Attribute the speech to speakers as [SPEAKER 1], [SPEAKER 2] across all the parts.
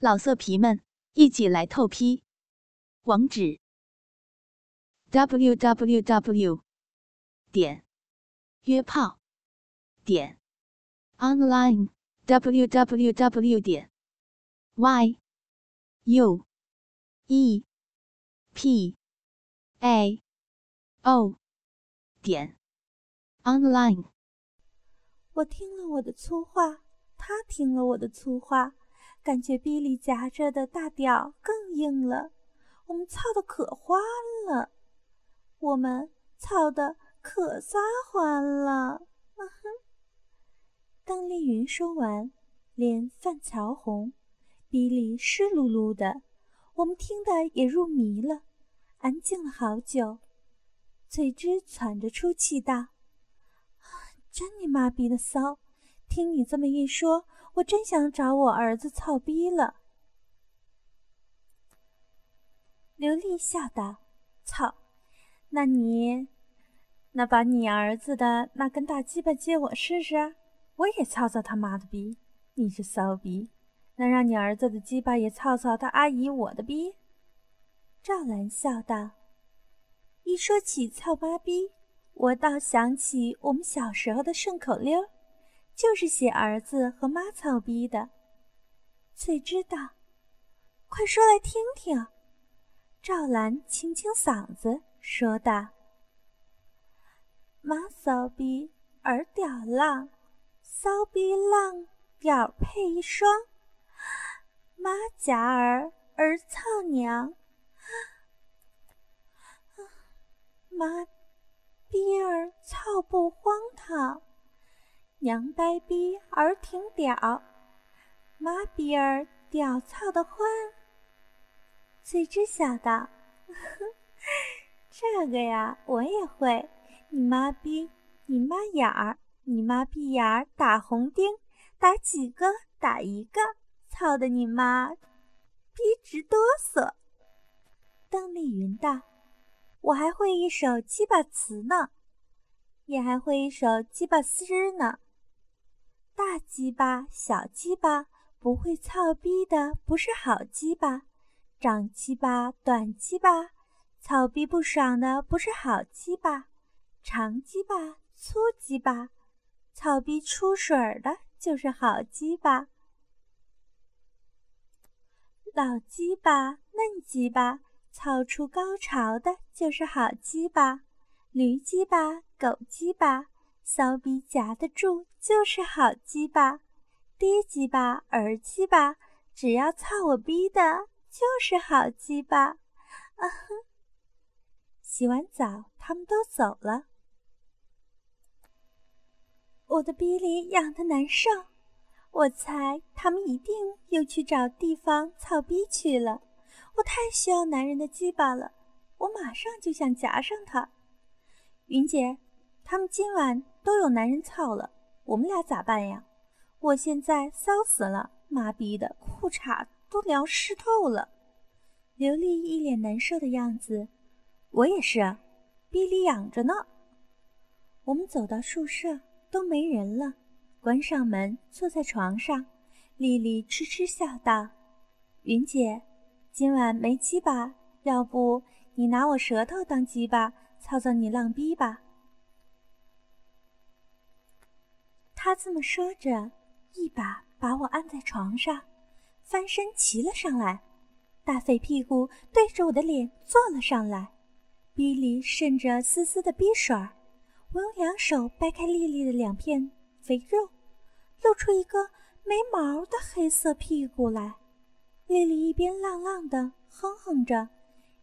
[SPEAKER 1] 老色皮们，一起来透批！网址：w w w 点约炮点 online w w w 点 y u e p a o 点 online。
[SPEAKER 2] 我听了我的粗话，他听了我的粗话。感觉逼里夹着的大屌更硬了，我们操的可欢了，我们操的可撒欢了。当丽云说完，脸泛潮红，鼻里湿漉漉的，我们听得也入迷了，安静了好久。翠芝喘着粗气道：“真你妈逼的骚！听你这么一说。”我真想找我儿子操逼了。刘丽笑道：“操，那你，那把你儿子的那根大鸡巴借我试试，我也操操他妈的逼。你是骚逼，能让你儿子的鸡巴也操操他阿姨我的逼？”赵兰笑道：“一说起操妈逼，我倒想起我们小时候的顺口溜。”就是写儿子和妈操逼的，翠知道，快说来听听。赵兰清清嗓子说道：“妈骚逼儿屌浪，骚逼浪屌配一双。妈夹儿儿操娘，妈逼儿操不荒唐。”娘掰逼儿挺屌，妈逼儿屌操的欢。翠芝笑道：“ 这个呀，我也会。你妈逼，你妈眼儿，你妈逼眼儿打红钉，打几个打一个，操的你妈逼直哆嗦。”邓丽云道：“我还会一首鸡巴词呢，也还会一首鸡巴诗呢。”大鸡巴、小鸡巴，不会操逼的不是好鸡巴；长鸡巴、短鸡巴，操逼不爽的不是好鸡巴；长鸡巴、粗鸡巴，操逼出水的就是好鸡巴；老鸡巴、嫩鸡巴，操出高潮的就是好鸡巴；驴鸡巴、狗鸡巴。骚逼夹得住就是好鸡巴，爹鸡巴、儿鸡巴，只要操我逼的就是好鸡巴。啊哼！洗完澡，他们都走了。我的逼里痒得难受，我猜他们一定又去找地方操逼去了。我太需要男人的鸡巴了，我马上就想夹上他。云姐，他们今晚。都有男人操了，我们俩咋办呀？我现在骚死了，妈逼的，裤衩都凉湿透了。刘丽一脸难受的样子，我也是，逼里痒着呢。我们走到宿舍，都没人了，关上门，坐在床上。丽丽痴痴笑道：“云姐，今晚没鸡巴，要不你拿我舌头当鸡巴，操操你浪逼吧。”他这么说着，一把把我按在床上，翻身骑了上来，大肥屁股对着我的脸坐了上来，逼里渗着丝丝的逼水儿。我用两手掰开丽丽的两片肥肉，露出一个没毛的黑色屁股来。丽丽一边浪浪的哼哼着，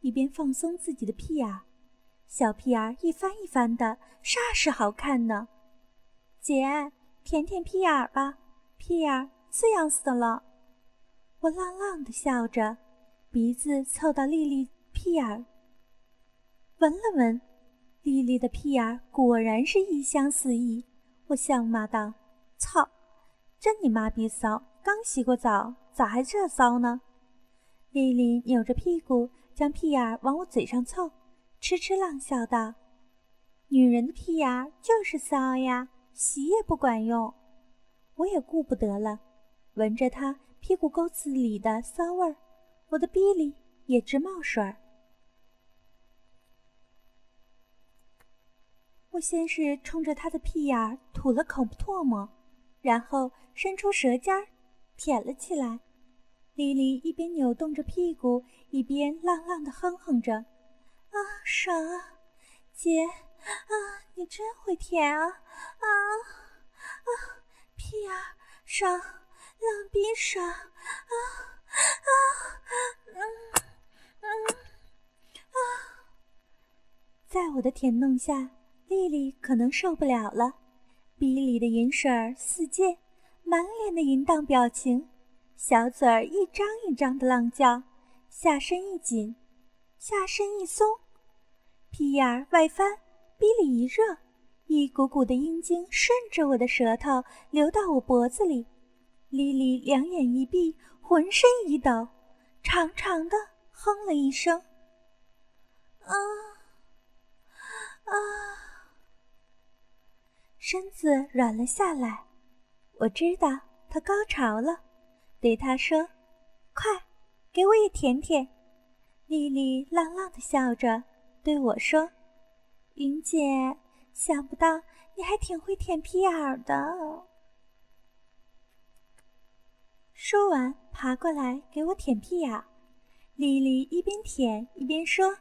[SPEAKER 2] 一边放松自己的屁眼，小屁眼一翻一翻的，煞是好看呢。姐。舔舔屁眼儿吧，屁眼儿刺痒死了。我浪浪的笑着，鼻子凑到丽丽屁眼儿，闻了闻，丽丽的屁眼儿果然是异香四溢。我笑骂道：“操，真你妈逼骚！刚洗过澡，咋还这骚呢？”丽丽扭着屁股，将屁眼儿往我嘴上凑，痴痴浪笑道：“女人的屁眼儿就是骚呀。”洗也不管用，我也顾不得了，闻着他屁股沟子里的骚味儿，我的逼里也直冒水儿。我先是冲着他的屁眼儿吐了口唾沫，然后伸出舌尖儿舔了起来。丽丽一边扭动着屁股，一边浪浪的哼哼着：“啊，爽啊，姐啊，你真会舔啊啊啊，屁眼爽，浪逼爽啊啊，嗯嗯啊，在我的舔弄下。”丽丽可能受不了了，鼻里的银水儿四溅，满脸的淫荡表情，小嘴儿一张一张的浪叫，下身一紧，下身一松，屁眼儿外翻，鼻里一热，一股股的阴茎顺着我的舌头流到我脖子里。丽丽两眼一闭，浑身一抖，长长的哼了一声：“啊啊。”身子软了下来，我知道他高潮了，对他说：“快，给我也舔舔。”丽丽浪浪的笑着对我说：“云姐，想不到你还挺会舔屁眼儿的。”说完，爬过来给我舔屁眼。丽丽一边舔一边说。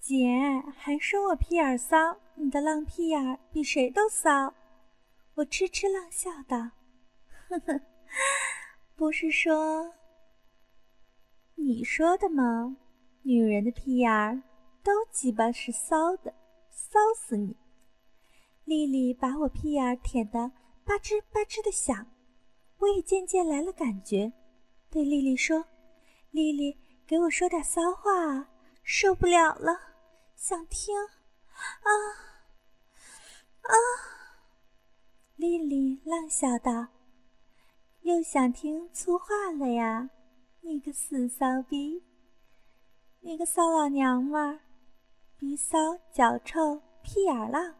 [SPEAKER 2] 姐还说我屁眼骚，你的浪屁眼比谁都骚。我痴痴浪笑道：“ 呵呵，不是说你说的吗？女人的屁眼都鸡巴是骚的，骚死你！”丽丽把我屁眼舔得吧吱吧吱的响，我也渐渐来了感觉，对丽丽说：“丽丽，给我说点骚话啊，受不了了。”想听，啊啊！丽丽浪笑道：“又想听粗话了呀？你个死骚逼，你个骚老娘们儿，逼骚脚臭屁眼浪，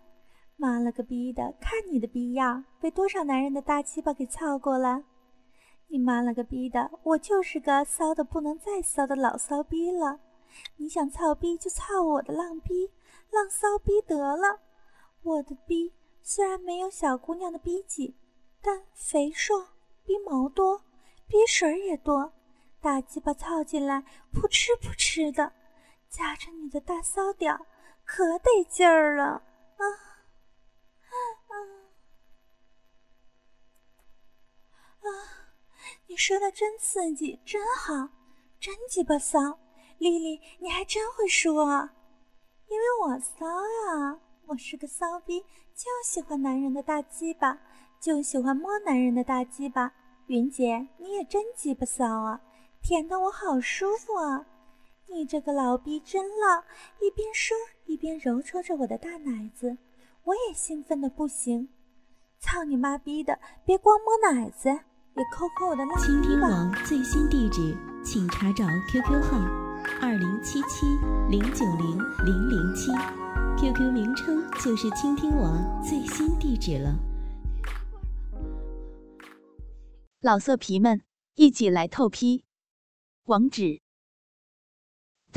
[SPEAKER 2] 妈了个逼的！看你的逼样，被多少男人的大鸡巴给操过了！你妈了个逼的！我就是个骚的不能再骚的老骚逼了。”你想操逼就操我的浪逼，浪骚逼得了。我的逼虽然没有小姑娘的逼紧，但肥硕，逼毛多，逼水也多。大鸡巴操进来，扑哧扑哧的，夹着你的大骚屌，可得劲儿了啊啊啊！你说的真刺激，真好，真鸡巴骚。丽丽，你还真会说，因为我骚呀，我是个骚逼，就喜欢男人的大鸡巴，就喜欢摸男人的大鸡巴。云姐，你也真鸡巴骚啊，舔得我好舒服啊！你这个老逼真浪，一边说一边揉搓着我的大奶子，我也兴奋的不行。操你妈逼的，别光摸奶子，也抠抠我的浪
[SPEAKER 1] 倾听网最新地址，请查找 QQ 号。二零七七零九零零零七，QQ 名称就是倾听网最新地址了。老色皮们，一起来透批！网址